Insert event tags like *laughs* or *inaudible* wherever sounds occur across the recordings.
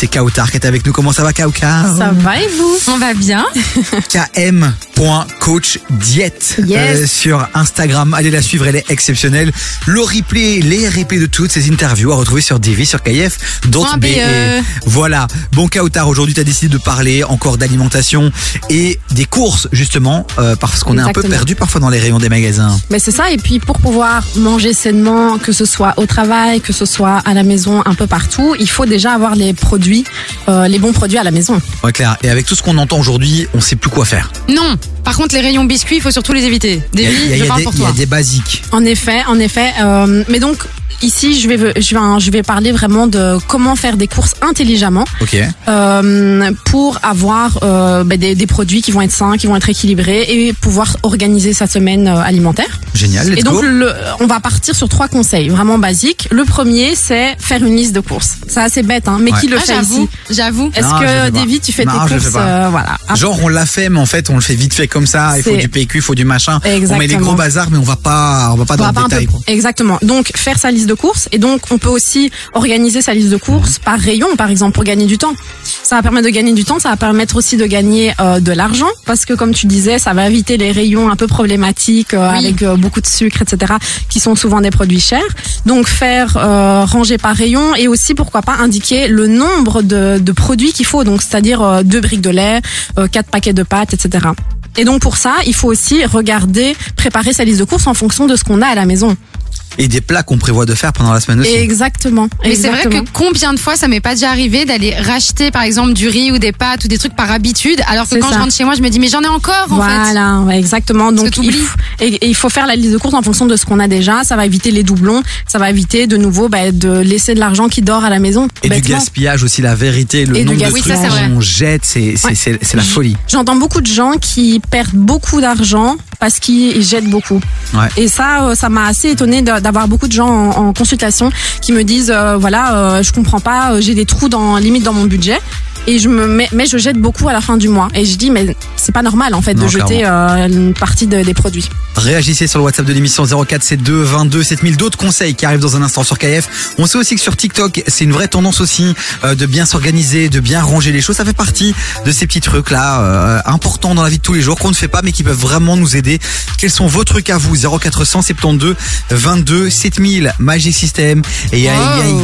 c'est Kautar qui est avec nous. Comment ça va Kautar Ça va et vous? On va bien. *laughs* km.coachdiet Yes. euh, sur Instagram. Allez la suivre, elle est exceptionnelle. Le replay, les replays de toutes ces interviews à retrouver sur Divi, sur KF.be. Point BE. Voilà. Bon Kautar, aujourd'hui tu as décidé de parler encore d'alimentation et des courses justement euh, parce qu'on est un peu perdu parfois dans les rayons des magasins. Mais c'est ça, et puis pour pouvoir manger sainement, que ce soit au travail, que ce soit à la maison, un peu partout, il faut déjà avoir les produits, euh, les bons produits à la maison. Ouais Claire, et avec tout ce qu'on entend aujourd'hui, on sait plus quoi faire. Non. Par contre, les rayons biscuits, il faut surtout les éviter. Il y a- Davy, il y a- il y je a parle des- il y a toi. des basiques. En effet, en effet. euh, mais donc ici, je vais, je vais, je vais parler vraiment de comment faire des courses intelligemment Ok. euh, pour avoir euh, ben, des, des produits qui vont être sains, qui vont être équilibrés et pouvoir organiser sa semaine euh, alimentaire. Génial, let's Et donc, go. le, on va partir sur trois conseils vraiment basiques. Le premier, c'est faire une liste de courses. C'est assez bête, hein, mais Ouais. qui le Ah, fait j'avoue, ici? j'avoue. Est-ce que. Davy, tu fais Non, tes courses euh, Voilà. Ah, Genre on l'a fait, mais en fait on le fait vite fait comme ça. Il faut C'est- du PQ, il faut du machin. On met Exactement. gros bazars, mais on va pas, on va pas dans va le détail. peu-. Exactement. Donc faire sa liste de courses et donc on peut aussi organiser sa liste de courses Mhm. par rayon par exemple pour gagner du temps. Ça va permettre de gagner du temps, ça va permettre aussi de gagner euh, de l'argent parce que comme tu disais, ça va éviter les rayons un peu problématiques euh, Oui. avec euh, beaucoup de sucre etc. qui sont souvent des produits chers. Donc faire euh, ranger par rayon et aussi pourquoi pas indiquer le nombre de, de produits qu'il faut donc c'est-à-dire euh, deux briques de lait, euh, quatre paquets de pâtes etc. Et donc pour ça, il faut aussi regarder, préparer sa liste de courses en fonction de ce qu'on a à la maison. Et des plats qu'on prévoit de faire pendant la semaine aussi. Exactement. Mais c'est vrai que combien de fois ça m'est pas déjà arrivé d'aller racheter par exemple du riz ou des pâtes ou des trucs par habitude alors que quand ça. je rentre chez moi je me dis mais j'en ai encore en fait. voilà, exactement. Donc il faut, et, et il faut faire la liste de courses en fonction de ce qu'on a déjà. Ça va éviter les doublons. Ça va éviter de nouveau bah, de laisser de l'argent qui dort à la maison. Et du bêtement. gaspillage aussi, la vérité, le Et du nombre de gaspillage. trucs qu'on jette, c'est Ouais. la folie. J'entends beaucoup de gens qui perdent beaucoup d'argent parce qu'ils jettent beaucoup. Ouais. Et ça, euh, ça m'a assez étonné d'avoir beaucoup de gens en, en consultation qui me disent euh, voilà, euh, je comprends pas, euh, j'ai des trous dans limite dans mon budget. Et je me mets, mais je jette beaucoup à la fin du mois. Et je dis mais c'est pas normal en fait Non, de jeter euh, une partie de- des produits. Réagissez sur le WhatsApp de l'émission 0472 22 7000. D'autres conseils qui arrivent dans un instant sur KF. On sait aussi que sur TikTok, c'est une vraie tendance aussi euh, de bien s'organiser, de bien ranger les choses. Ça fait partie de ces petits trucs là euh, importants dans la vie de tous les jours qu'on ne fait pas mais qui peuvent vraiment nous aider. Quels sont vos trucs à vous? 0472 22 7000 Magic System et ya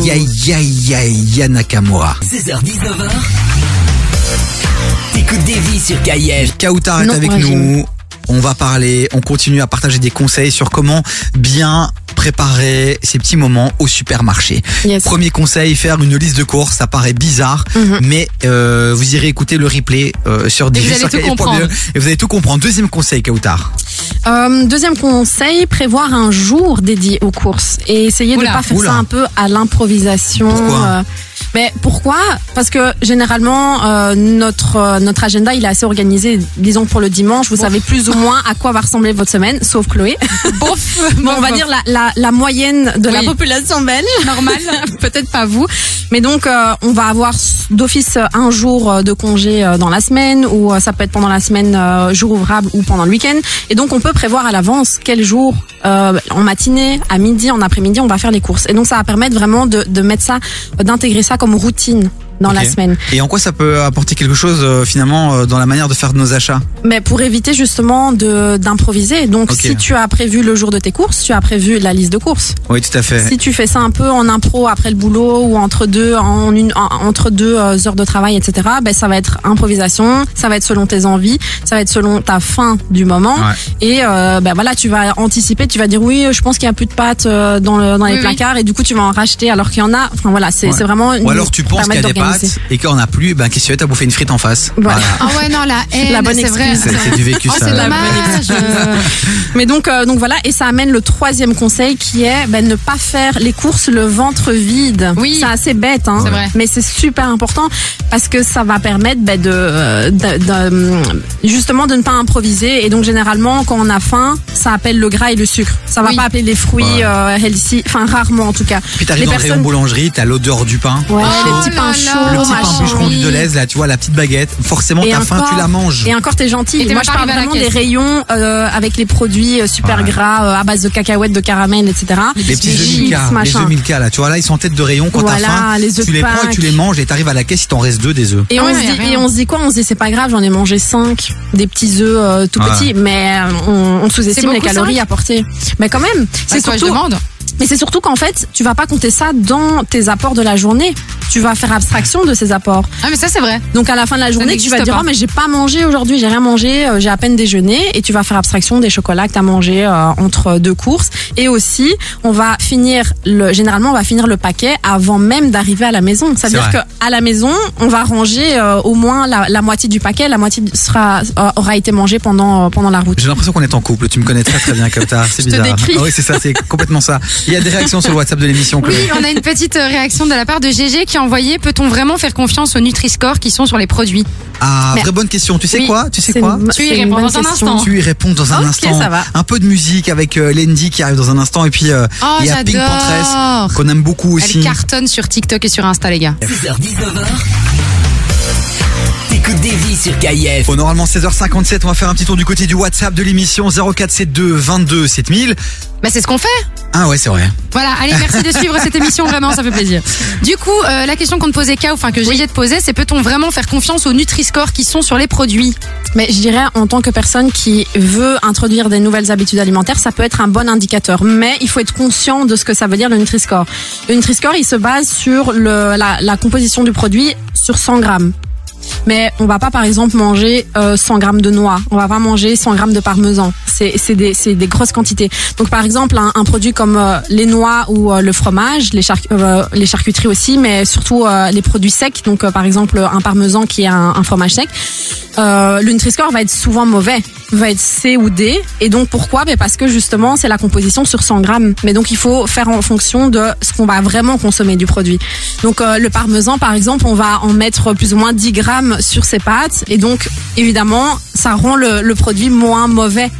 ya ya ya ya Nakamura. 16h-19h. T'écoutes des vies sur KF. Kautar est avec nous. On va parler, on continue à partager des conseils sur comment bien préparer ces petits moments au supermarché. Yes. Premier conseil, faire une liste de courses, ça paraît bizarre, Mhm. mais euh, vous irez écouter le replay euh, sur Digi, sur comprendre. et vous allez tout comprendre. Deuxième conseil, Kautar. Euh, deuxième conseil, prévoir un jour dédié aux courses et essayer de Oula, pas faire oula. ça un peu à l'improvisation. Mais pourquoi? Parce que généralement euh, notre euh, notre agenda il est assez organisé. Disons pour le dimanche, vous savez plus ou moins à quoi va ressembler votre semaine, sauf Chloé. *laughs* Bof. *laughs* Bon, on va dire la, la, la moyenne de la population belge. *laughs* normal. Peut-être pas vous. Mais donc, euh, on va avoir d'office un jour de congé dans la semaine, ou ça peut être pendant la semaine, jour ouvrable, ou pendant le week-end. Et donc, on peut prévoir à l'avance quel jour, en matinée, à midi, en après-midi, on va faire les courses. Et donc, ça va permettre vraiment de, de mettre ça, d'intégrer ça comme routine dans la semaine. Et en quoi ça peut apporter quelque chose euh, finalement euh, dans la manière de faire nos achats? Mais pour éviter justement de d'improviser. Donc, si tu as prévu le jour de tes courses, tu as prévu la liste de courses. Oui, tout à fait. Si tu fais ça un peu en impro après le boulot ou entre deux en une en- entre deux euh, heures de travail, etc. Ben ça va être improvisation, ça va être selon tes envies, ça va être selon ta faim du moment. Ouais. Et euh, ben voilà, tu vas anticiper, tu vas dire oui, je pense qu'il y a plus de pâtes euh, dans le dans les Oui, oui. placards et du coup tu vas en racheter alors qu'il y en a. Enfin voilà, c'est Ouais. c'est vraiment. Ou alors tu penses qu'il y a des permettre pâtes et qu'on a plus, ben qu'est-ce que tu T'as bouffé une frite en face. Voilà. Ah ouais non la *laughs* haine. La bonne c'est vrai. excuse. C'est du vécu Oh ça. Euh, *laughs* Mais donc, euh, donc voilà, et ça amène le troisième conseil qui est ben, ne pas faire les courses le ventre vide. Oui. C'est assez bête, hein, C'est vrai. mais c'est super important parce que ça va permettre ben, de, euh, de- de- justement de ne pas improviser. Et donc généralement, quand on a faim, ça appelle le gras et le sucre. Ça va Oui. pas appeler les fruits Ouais. euh, healthy, enfin rarement en tout cas. Puis t'arrives Les dans le rayon personnes- boulangerie, t'as l'odeur du pain. Ouais, Oh les petits là pains là. Chaud, Le petit pain machin. bûcheron du Deleuze, là, tu vois, la petite baguette. Forcément, t'as faim, tu la manges. Et encore, t'es gentil. Et Moi, je parle vraiment des rayons euh, avec les produits euh, super Ouais. gras euh, à base de cacahuètes, de caramel, etc. Les petits œufs chips, Milka, les œufs Milka, là, tu vois, là, ils sont en tête de rayon quand Voilà, t'as faim. les œufs tu les prends et tu les manges et t'arrives à la caisse, il t'en reste deux des œufs. Et, Ah on ouais, se dit, rien. et on se dit quoi? On se dit c'est pas grave, j'en ai mangé 5, des petits œufs euh, tout Ouais. petits, mais euh, on, on sous-estime les calories apportées. Mais quand même, c'est C'est surtout, mais c'est surtout qu'en fait, tu vas pas compter ça dans tes apports de la journée. Tu vas faire abstraction de ces apports. Ah, mais ça, c'est vrai. Donc à la fin de la journée, tu vas dire pas. oh mais j'ai pas mangé aujourd'hui, j'ai rien mangé, euh, j'ai à peine déjeuné et tu vas faire abstraction des chocolats que tu as mangé euh, entre deux courses et aussi on va finir le généralement on va finir le paquet avant même d'arriver à la maison. Ça veut dire vrai. que à la maison, on va ranger euh, au moins la, la moitié du paquet, la moitié sera euh, aura été mangée pendant euh, pendant la route. J'ai l'impression qu'on est en couple. Tu me connais très très bien comme ça. C'est te bizarre. décris. Ah oui, c'est ça, c'est complètement ça. Il y a des réactions sur le WhatsApp de l'émission. Oui, on a une petite euh, réaction de la part de GG qui a envoyé Peut-on vraiment faire confiance aux Nutri-Score qui sont sur les produits? Ah, Mais- vraie bonne question. Tu sais Oui, quoi? Tu sais c'est quoi? une- Tu y c'est une réponds bonne dans un question. instant. Tu y réponds dans un Ok, instant. ça va. Un peu de musique avec euh, Lendy qui arrive dans un instant et puis euh, Oh, il y a Pink Pantress j'adore qu'on aime beaucoup aussi. Elle cartonne sur TikTok et sur Insta, les gars. 6h-19h. T'écoutes des vies sur KIF. Bon, normalement 16h57, on va faire un petit tour du côté du WhatsApp de l'émission 0472 22 7000. Bah, c'est ce qu'on fait. Ah ouais, c'est vrai. Voilà, allez, merci de suivre cette émission, *laughs* vraiment, ça fait plaisir. Du coup, euh, la question qu'on te posait, K, enfin que j'ai te poser, c'est peut-on vraiment faire confiance aux Nutri-Score qui sont sur les produits? Mais je dirais, en tant que personne qui veut introduire des nouvelles habitudes alimentaires, ça peut être un bon indicateur. Mais il faut être conscient de ce que ça veut dire le Nutri-Score. Le Nutri-Score, il se base sur le, la, la composition du produit sur 100 grammes. Mais on va pas, par exemple, manger euh, 100 grammes de noix. On va pas manger 100 grammes de parmesan. C'est des, des grosses quantités. Donc, par exemple, un, un produit comme euh, les noix ou euh, le fromage, les, charc- euh, les charcuteries aussi, mais surtout euh, les produits secs. Donc, euh, par exemple, un parmesan qui est un, un fromage sec. Le Nutri-Score va être souvent mauvais, va être C ou D. Et donc pourquoi? Ben Parce que justement c'est la composition sur 100 grammes. Mais donc il faut faire en fonction de ce qu'on va vraiment consommer du produit. Donc euh, le parmesan par exemple, on va en mettre plus ou moins 10 grammes sur ses pâtes. Et donc évidemment ça rend le, le produit moins mauvais.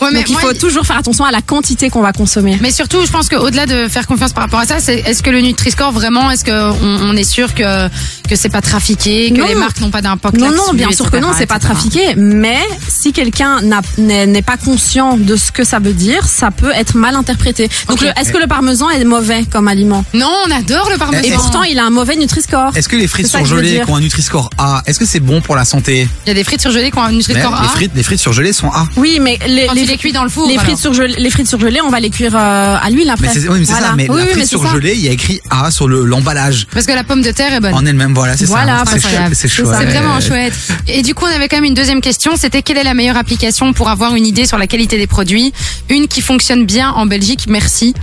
Ouais, donc il faut toujours faire attention à la quantité qu'on va consommer. Mais surtout, je pense qu'au-delà de faire confiance par rapport à ça, c'est est-ce que le Nutri-Score vraiment, est-ce qu'on on est sûr que que c'est pas trafiqué, que Non. les marques n'ont pas d'impact Non, non, bien sûr que non, c'est pas trafiqué. Mais si quelqu'un n'a- n'est pas conscient de ce que ça veut dire, ça peut être mal interprété. Donc, est-ce que le parmesan est mauvais comme aliment? Non, on adore le parmesan. Et pourtant, il a un mauvais Nutri-Score. Est-ce que les frites surgelées qui ont un Nutri-Score A, est-ce que c'est bon pour la santé? Il y a des frites surgelées qui ont un Mais Nutri-Score Les A? frites, les frites surgelées sont A. Oui, mais les, les, tu les cuis dans le four, les alors. frites surgelées, les frites surgelées, on va les cuire euh, à l'huile après. Mais oui, mais c'est Voilà. ça. Mais Oui, la oui, frite mais c'est ça. surgelée, il y a écrit A sur le l'emballage Parce que la pomme de terre est bonne. en elle-même. Voilà, c'est Voilà, ça. C'est chouette. C'est vraiment chouette. Et du coup, on avait quand même une deuxième question. C'était quelle est la meilleure application pour avoir une idée sur la qualité des produits? Une qui fonctionne bien en Belgique, merci.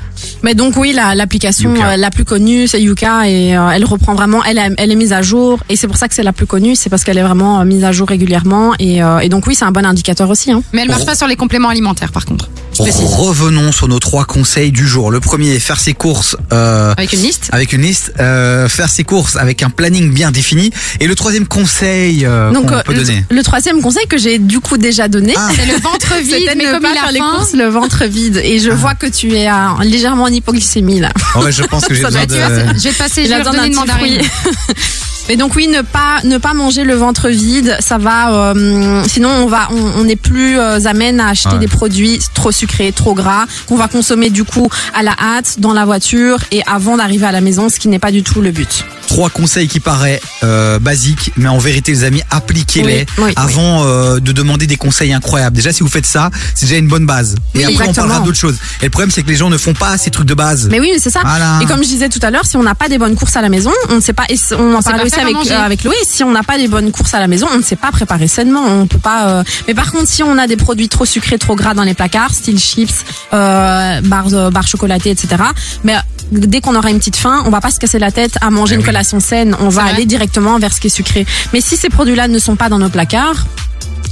Mais donc oui, la- l'application euh, la plus connue, c'est Yuka et euh, elle reprend vraiment, elle, est- elle est mise à jour et c'est pour ça que c'est la plus connue, c'est parce qu'elle est vraiment mise à jour régulièrement et, euh, et donc oui, c'est un bon indicateur aussi. Hein. Mais elle marche pas sur les compléments alimentaires, par contre. Revenons sur nos trois conseils du jour. Le premier, faire ses courses euh, Avec une liste. avec une liste, euh, faire ses courses avec un planning bien défini. Et le troisième conseil euh, Donc qu'on euh, peut le, donner. le troisième conseil que j'ai du coup déjà donné, Ah. C'est le ventre *laughs* vide, c'était mais comme il faire a les courses le ventre vide et je vois que tu es à- légèrement en hypoglycémie là. Oh ouais, je pense que j'ai *laughs* besoin de. je vais te passer, je vais donner une d'un petit mandarine. *laughs* Mais donc oui, ne pas ne pas manger le ventre vide, ça va. euh, sinon, on va on on n'est plus euh, amène à acheter Ouais. des produits trop sucrés, trop gras, qu'on va consommer du coup à la hâte dans la voiture et avant d'arriver à la maison, ce qui n'est pas du tout le but. Trois conseils qui paraissent euh, basiques, mais en vérité, les amis, appliquez-les Oui, oui, avant euh, de demander des conseils incroyables. Déjà, si vous faites ça, c'est déjà une bonne base. Et Oui, après, on exactement. parlera d'autres choses. Et le problème, c'est que les gens ne font pas ces trucs de base. Mais oui, c'est ça. Voilà. Et comme je disais tout à l'heure, si on n'a pas des bonnes courses à la maison, on ne sait pas. Et on en parlait aussi avec euh, avec Loé. Si on n'a pas des bonnes courses à la maison, on ne sait pas préparer sainement. On peut pas. euh, Mais par contre, si on a des produits trop sucrés, trop gras dans les placards, style chips, euh, barres, euh, barres chocolatées, etc. Mais dès qu'on aura une petite faim, on va pas se casser la tête à manger Eh une oui. collation saine. On va aller directement vers ce qui est sucré. Mais si ces produits-là ne sont pas dans nos placards,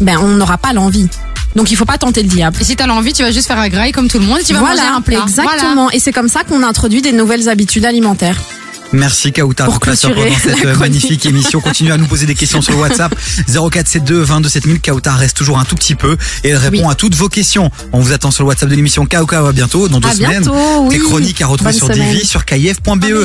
ben on n'aura pas l'envie. Donc il faut pas tenter le diable. Et si t'as l'envie, tu vas juste faire un graille comme tout le monde et tu vas voilà, manger un plat. Voilà. exactement. Et c'est comme ça qu'on introduit des nouvelles habitudes alimentaires. Merci Kauta Pour pendant cette euh, magnifique émission. Continuez à nous poser des questions sur le WhatsApp 0472 22 7000. Kauta reste toujours un tout petit peu et elle répond Oui. à toutes vos questions. On vous attend sur le WhatsApp de l'émission Kauka à bientôt dans deux À semaines. bientôt, oui. Les chroniques à retrouver Bonne sur semaine. Divi sur kf.be.